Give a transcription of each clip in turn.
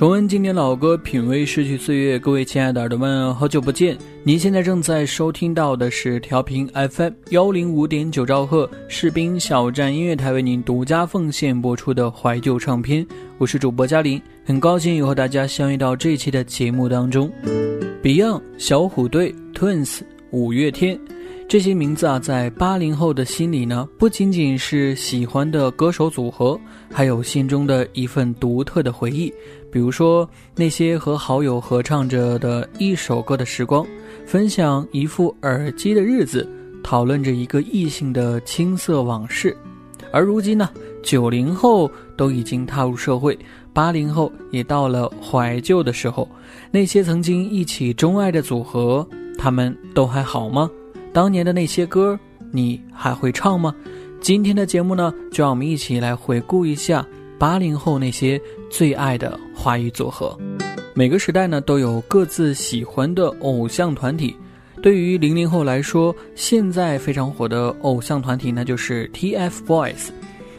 重温经典老歌，品味逝去岁月。各位亲爱的耳朵们，好久不见！您现在正在收听到的是调频 FM 幺零五点九兆赫士兵小站音乐台为您独家奉献播出的怀旧唱片。我是主播嘉玲，很高兴又和大家相遇到这一期的节目当中。Beyond、小虎队、Twins、五月天。这些名字啊，在八零后的心里呢，不仅仅是喜欢的歌手组合，还有心中的一份独特的回忆。比如说，那些和好友合唱着的一首歌的时光，分享一副耳机的日子，讨论着一个异性的青涩往事。而如今呢，九零后都已经踏入社会，八零后也到了怀旧的时候。那些曾经一起钟爱的组合，他们都还好吗？当年的那些歌，你还会唱吗？今天的节目呢，就让我们一起来回顾一下八零后那些最爱的华语组合。每个时代呢，都有各自喜欢的偶像团体。对于零零后来说，现在非常火的偶像团体那就是 TFBOYS；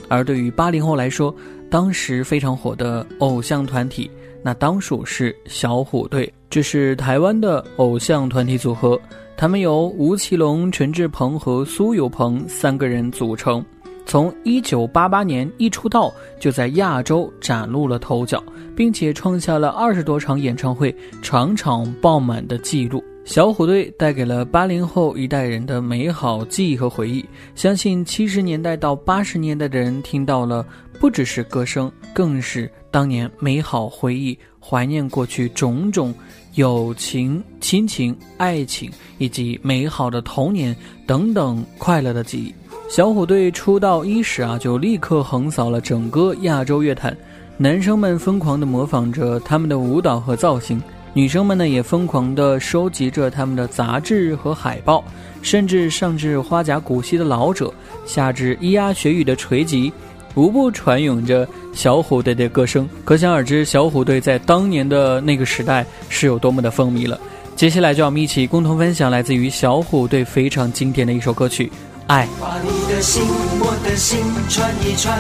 而对于八零后来说，当时非常火的偶像团体，那当属是小虎队。这是台湾的偶像团体组合。他们由吴奇隆、陈志朋和苏有朋三个人组成，从一九八八年一出道就在亚洲崭露了头角，并且创下了二十多场演唱会场场爆满的记录。小虎队带给了八零后一代人的美好记忆和回忆，相信七十年代到八十年代的人听到了，不只是歌声，更是当年美好回忆，怀念过去种种。友情、亲情、爱情以及美好的童年等等快乐的记忆。小虎队出道伊始啊，就立刻横扫了整个亚洲乐坛，男生们疯狂地模仿着他们的舞蹈和造型，女生们呢也疯狂地收集着他们的杂志和海报，甚至上至花甲古稀的老者，下至咿呀学语的锤击。无不传涌着小虎队的歌声，可想而知，小虎队在当年的那个时代是有多么的风靡了。接下来，就让我们一起共同分享来自于小虎队非常经典的一首歌曲《爱》。把你的心，我的心串一串，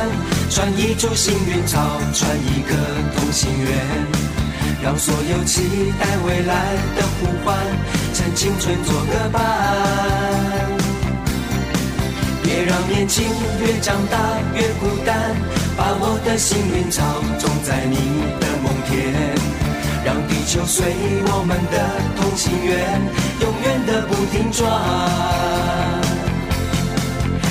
串一株幸运草，串一个同心圆，让所有期待未来的呼唤，趁青春做个伴。别让年轻越长大越孤单，把我的幸运草种在你的梦田，让地球随我们的同心圆，永远的不停转。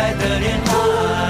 爱的恋爱。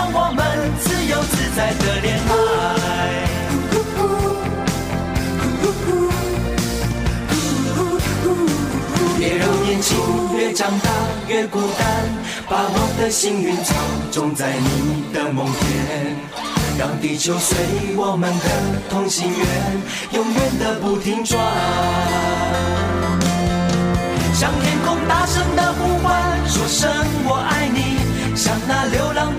让我们自由自在的恋爱。别让年轻越长大越孤单，把我的幸运草种在你的梦田，让地球随我们的同心圆，永远的不停转。向天空大声的呼唤，说声我爱你；向那流浪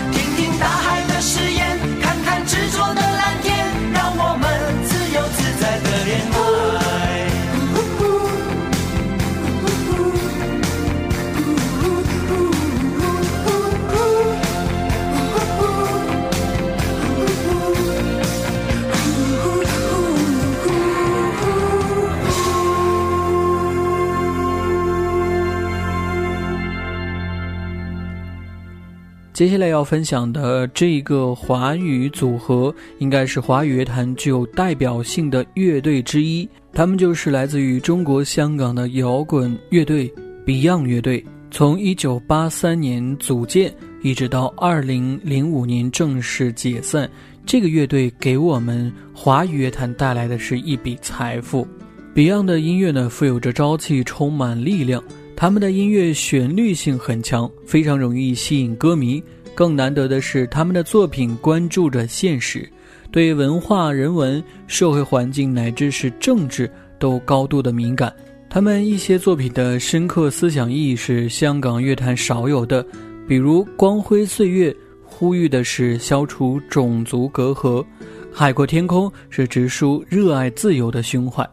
接下来要分享的这个华语组合，应该是华语乐坛具有代表性的乐队之一。他们就是来自于中国香港的摇滚乐队 Beyond 乐队。从1983年组建，一直到2005年正式解散，这个乐队给我们华语乐坛带来的是一笔财富。Beyond 的音乐呢，富有着朝气，充满力量。他们的音乐旋律性很强，非常容易吸引歌迷。更难得的是，他们的作品关注着现实，对文化、人文、社会环境乃至是政治都高度的敏感。他们一些作品的深刻思想意义是香港乐坛少有的，比如《光辉岁月》呼吁的是消除种族隔阂，《海阔天空》是直抒热爱自由的胸怀。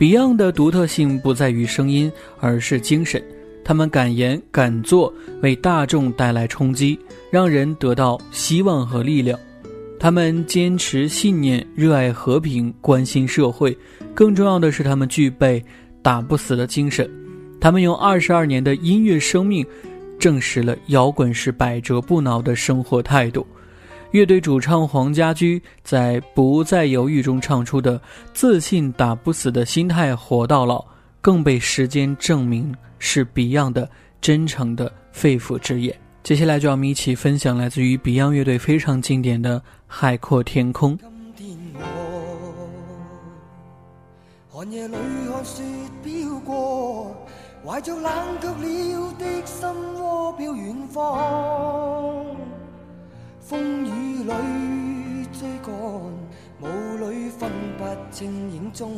Beyond 的独特性不在于声音，而是精神。他们敢言敢做，为大众带来冲击，让人得到希望和力量。他们坚持信念，热爱和平，关心社会。更重要的是，他们具备打不死的精神。他们用二十二年的音乐生命，证实了摇滚是百折不挠的生活态度。乐队主唱黄家驹在《不再犹豫》中唱出的“自信打不死的心态，活到老”，更被时间证明是 Beyond 的真诚的肺腑之言。接下来就让我们一起分享来自于 Beyond 乐队非常经典的《海阔天空》。今天我寒夜里看雪飘过，怀着冷却了的心窝飘远方。风雨里追赶，雾里分不清影踪。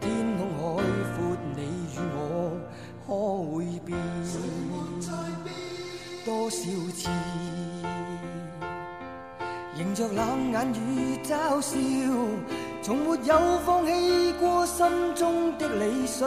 天空海阔，你与我可会变？多少次，迎着冷眼与嘲笑，从没有放弃过心中的理想。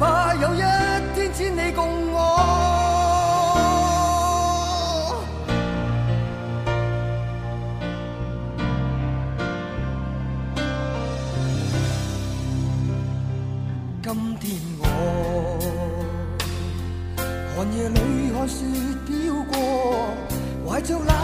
怕有一天千里共我。今天我寒夜里看雪飘过，怀着冷。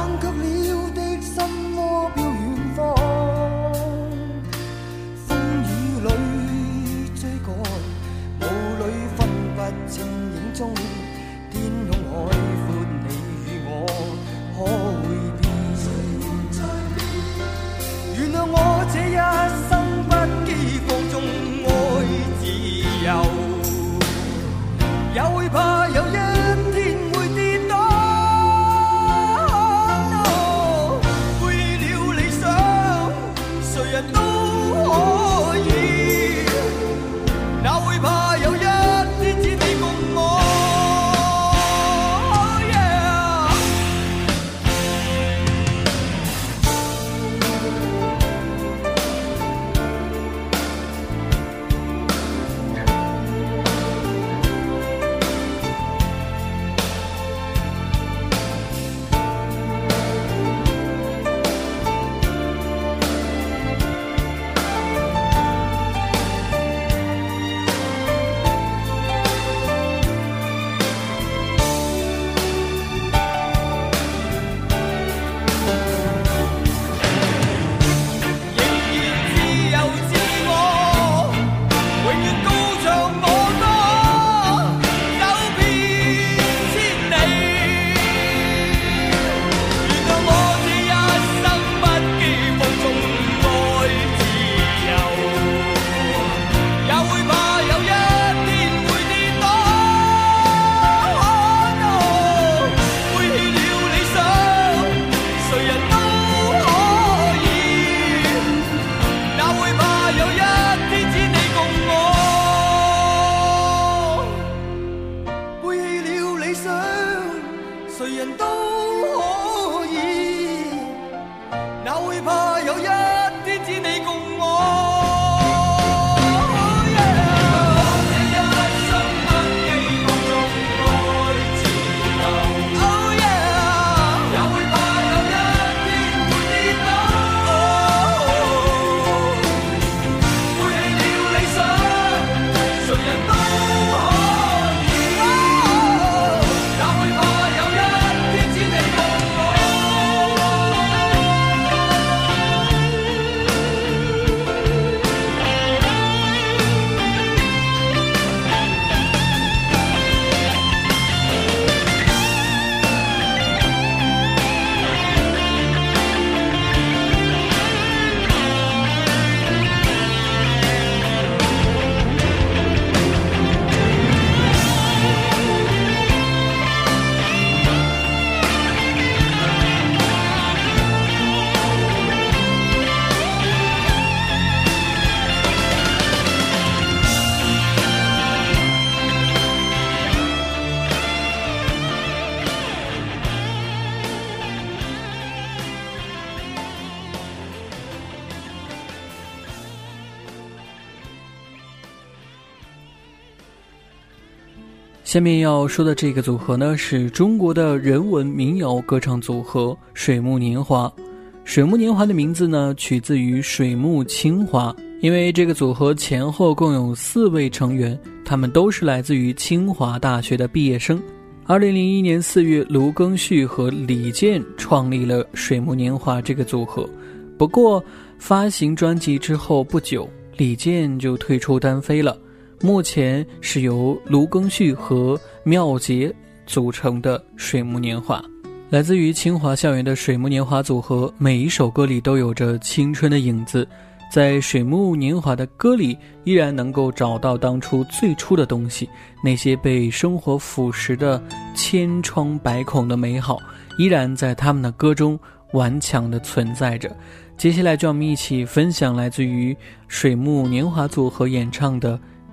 下面要说的这个组合呢，是中国的人文民谣歌唱组合水木年华。水木年华的名字呢，取自于水木清华，因为这个组合前后共有四位成员，他们都是来自于清华大学的毕业生。二零零一年四月，卢庚戌和李健创立了水木年华这个组合。不过，发行专辑之后不久，李健就退出单飞了。目前是由卢庚戌和妙杰组成的水木年华，来自于清华校园的水木年华组合，每一首歌里都有着青春的影子。在水木年华的歌里，依然能够找到当初最初的东西，那些被生活腐蚀的千疮百孔的美好，依然在他们的歌中顽强地存在着。接下来，就让我们一起分享来自于水木年华组合演唱的《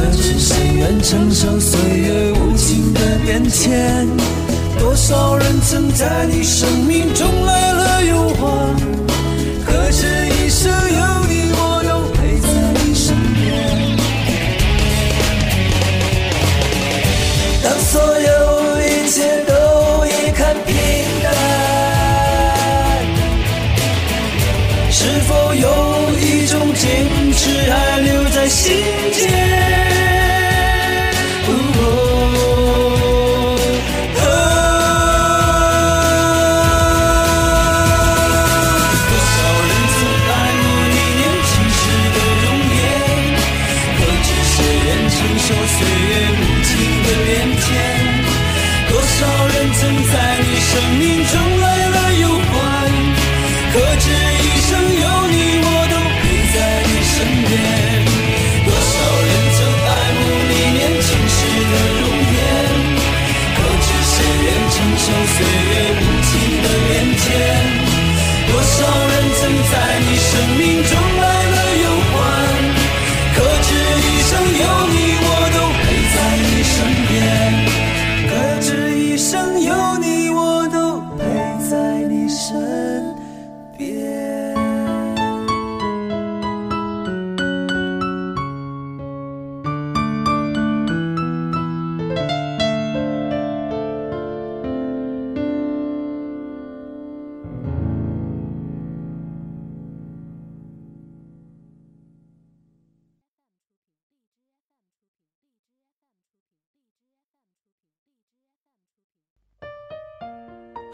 可知谁愿承受岁月无情的变迁？多少人曾在你生命中来了又还，可知一生有你，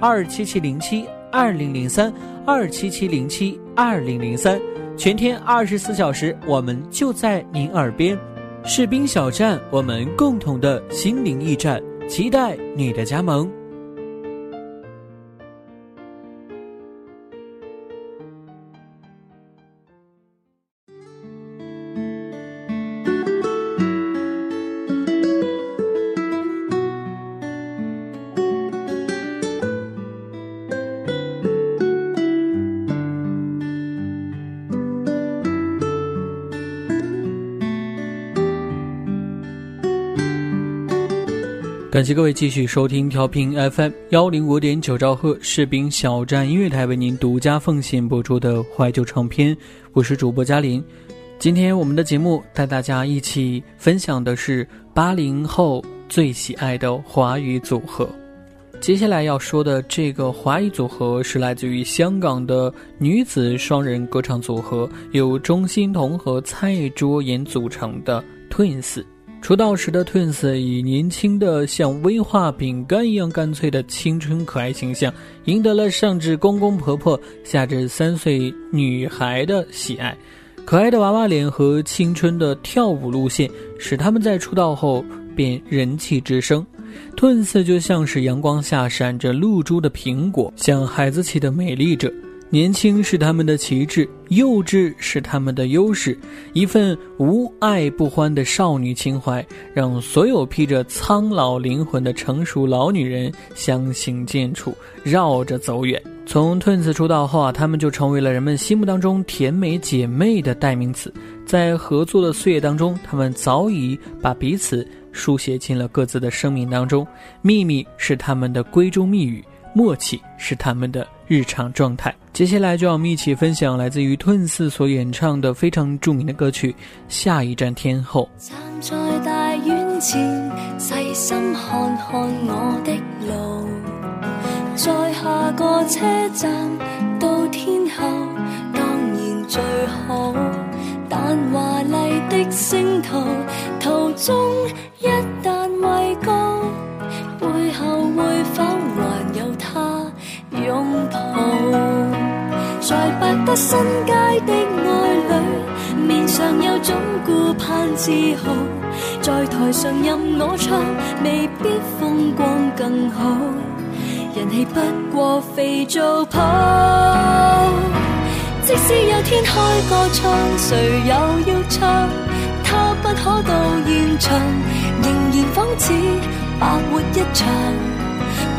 二七七零七二零零三二七七零七二零零三，全天二十四小时，我们就在您耳边。士兵小站，我们共同的心灵驿站，期待你的加盟。感谢各位继续收听调频 FM 幺零五点九兆赫士兵小站音乐台为您独家奉献播出的怀旧唱片，我是主播嘉林。今天我们的节目带大家一起分享的是八零后最喜爱的华语组合。接下来要说的这个华语组合是来自于香港的女子双人歌唱组合，由钟欣桐和蔡卓妍组成的 Twins。出道时的 Twins 以年轻的像威化饼干一样干脆的青春可爱形象，赢得了上至公公婆婆、下至三岁女孩的喜爱。可爱的娃娃脸和青春的跳舞路线，使他们在出道后便人气直升。Twins 就像是阳光下闪着露珠的苹果，像孩子气的美丽者。年轻是他们的旗帜，幼稚是他们的优势。一份无爱不欢的少女情怀，让所有披着苍老灵魂的成熟老女人相形见绌，绕着走远。从 Twins 出道后啊，他们就成为了人们心目当中甜美姐妹的代名词。在合作的岁月当中，他们早已把彼此书写进了各自的生命当中。秘密是他们的闺中密语，默契是他们的日常状态。接下来就让我们一起分享来自于 Twins 所演唱的非常著名的歌曲《下一站天后》。站在大院前，细心看看我的路，在下个车站到天后，当然最好。但华丽的星途途中一旦畏高，拥抱？在百德新街的爱侣，面上有种顾盼自豪。在台上任我唱，未必风光更好。人气不过肥皂泡。即使有天开个唱，谁又要唱？他不可到现场，仍然仿似白活一场。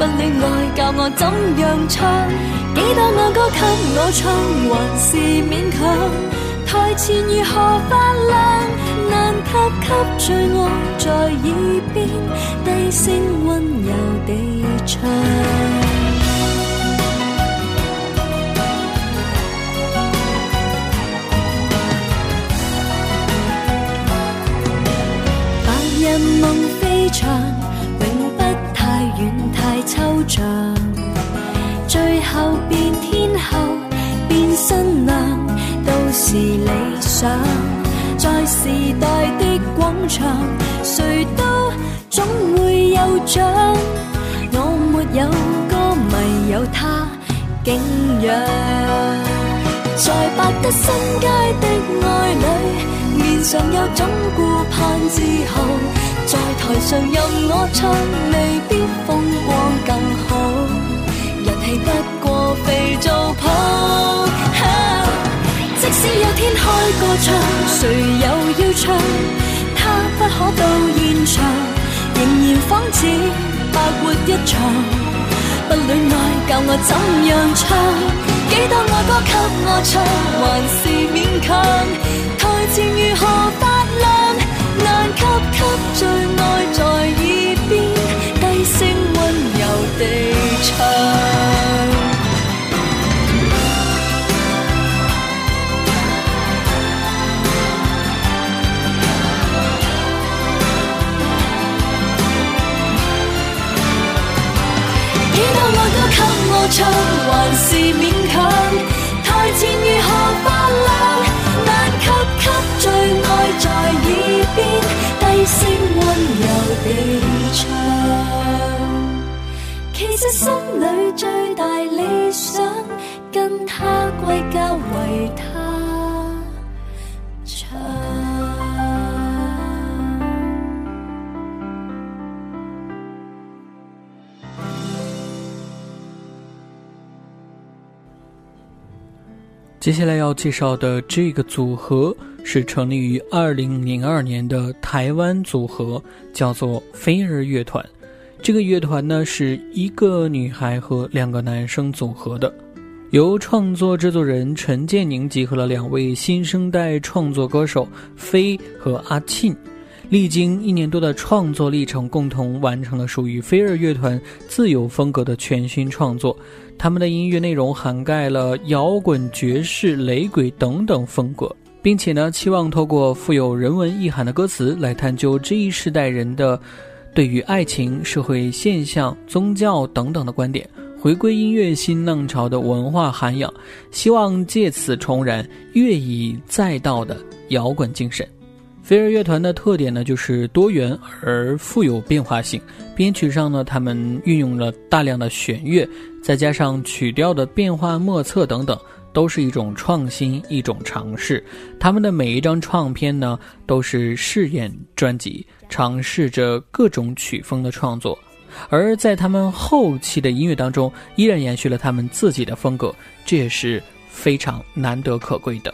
不恋爱教我怎样唱？几多爱歌给我唱，还是勉强。台前如何发亮？难及给最爱在耳边低声温柔地唱。抽象。最后变天后，变新娘，都是理想。在时代的广场，谁都总会有奖。我没有歌迷，有他敬仰。在百德新街的爱侣，面上有种顾盼自豪。在台上任我唱，未必。气不过肥皂泡。即使有天开个唱，谁又要唱？他不可到现场，仍然仿似白活一场。不恋爱教我怎样唱？几多爱歌给我唱，还是勉强。台前如何发亮？难及给最爱在耳边低声温柔地唱。唱还是勉强，台前如何发亮？难及给最爱在耳边低声温柔地唱。其实心里最大理想，跟他归家为他接下来要介绍的这个组合是成立于二零零二年的台湾组合，叫做飞儿乐团。这个乐团呢是一个女孩和两个男生组合的，由创作制作人陈建宁集合了两位新生代创作歌手飞和阿沁，历经一年多的创作历程，共同完成了属于飞儿乐团自由风格的全新创作。他们的音乐内容涵盖了摇滚、爵士、雷鬼等等风格，并且呢，期望透过富有人文意涵的歌词来探究这一世代人的对于爱情、社会现象、宗教等等的观点。回归音乐新浪潮的文化涵养，希望借此重燃乐以载道的摇滚精神。飞儿乐团的特点呢，就是多元而富有变化性。编曲上呢，他们运用了大量的弦乐，再加上曲调的变化莫测等等，都是一种创新，一种尝试。他们的每一张唱片呢，都是试验专辑，尝试着各种曲风的创作。而在他们后期的音乐当中，依然延续了他们自己的风格，这也是非常难得可贵的。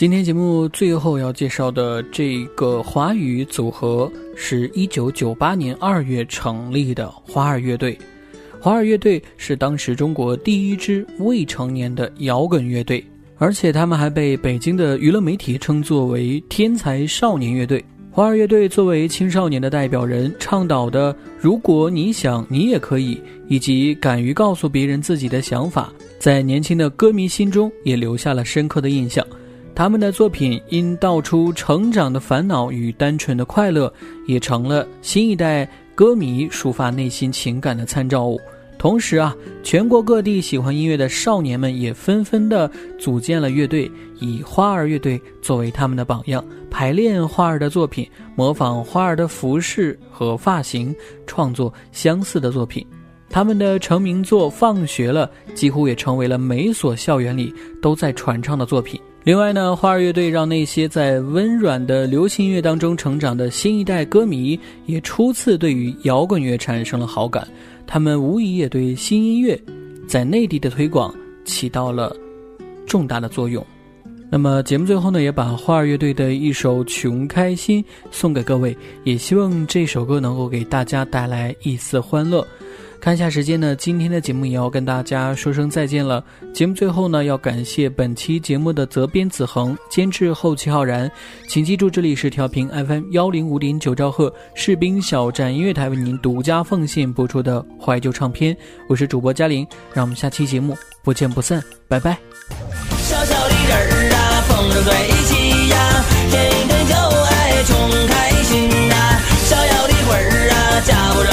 今天节目最后要介绍的这个华语组合，是一九九八年二月成立的花儿乐队。花儿乐队是当时中国第一支未成年的摇滚乐队，而且他们还被北京的娱乐媒体称作为“天才少年乐队”。花儿乐队作为青少年的代表人，倡导的“如果你想，你也可以”，以及敢于告诉别人自己的想法，在年轻的歌迷心中也留下了深刻的印象。他们的作品因道出成长的烦恼与单纯的快乐，也成了新一代歌迷抒发内心情感的参照物。同时啊，全国各地喜欢音乐的少年们也纷纷的组建了乐队，以花儿乐队作为他们的榜样，排练花儿的作品，模仿花儿的服饰和发型，创作相似的作品。他们的成名作《放学了》几乎也成为了每所校园里都在传唱的作品。另外呢，花儿乐队让那些在温软的流行乐当中成长的新一代歌迷也初次对于摇滚乐产生了好感。他们无疑也对新音乐在内地的推广起到了重大的作用。那么节目最后呢，也把花儿乐队的一首《穷开心》送给各位，也希望这首歌能够给大家带来一丝欢乐。看一下时间呢，今天的节目也要跟大家说声再见了。节目最后呢，要感谢本期节目的责编子恒、监制后期浩然。请记住，这里是调频 FM 幺零五点九兆赫士兵小站音乐台为您独家奉献播出的怀旧唱片。我是主播嘉玲，让我们下期节目不见不散，拜拜。小小的人儿啊，风筝在一起呀，天天就爱穷开心呐。小小的魂儿啊，假不正，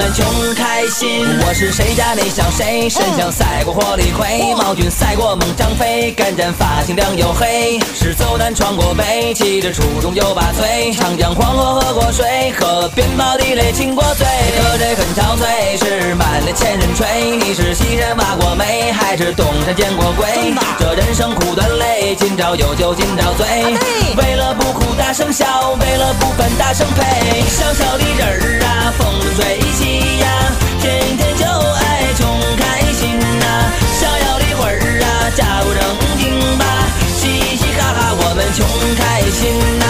们穷开心。我是谁家那小谁，身强赛过火力魁，毛俊赛过猛张飞，干战发型亮又黑，是走南闯过北，气质出众又拔萃，长江黄河喝过水，河边跑地雷亲过嘴，喝醉很憔悴，是满脸千人吹。你是西山挖过煤，还是东山见过鬼？这人生苦短累，今朝有酒今朝醉。为了不哭大声笑，为了不烦大声呸。小小的人儿啊，风筝吹起咿呀天天就爱穷开心呐。逍遥的魂儿啊假不正经吧。嘻嘻哈哈我们穷开心呐。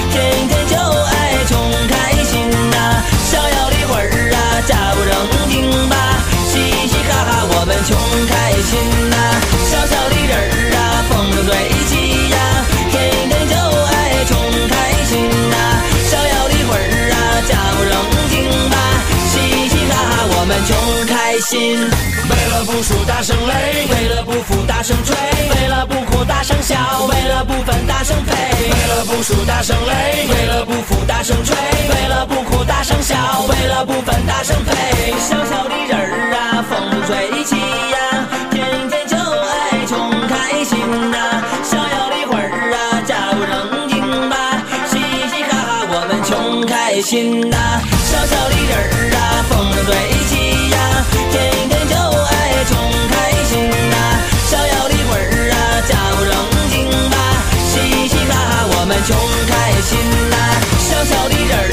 天天就爱穷开心呐。逍遥的魂儿啊，假不正经吧，嘻嘻哈哈我们穷开心呐。小小的人儿啊，风生水起呀，天天就爱穷开心呐。逍遥的魂儿们穷开心。为了不输大声擂，为了不服大声吹，为了不哭大声笑，为了不烦大声呸。为了不输大声擂，为了不服大声吹，为了不哭大声笑，为了不烦大声呸。小小的人儿啊，风筝吹起呀，天天就爱穷开心呐。逍遥的魂儿啊，假不正经吧，嘻嘻哈哈我们穷开心呐。小小的人儿啊，风筝吹，天天就爱穷开心呐。逍遥的魂儿啊，假不正经吧，嘻嘻哈哈我们穷开心呐。小小的人儿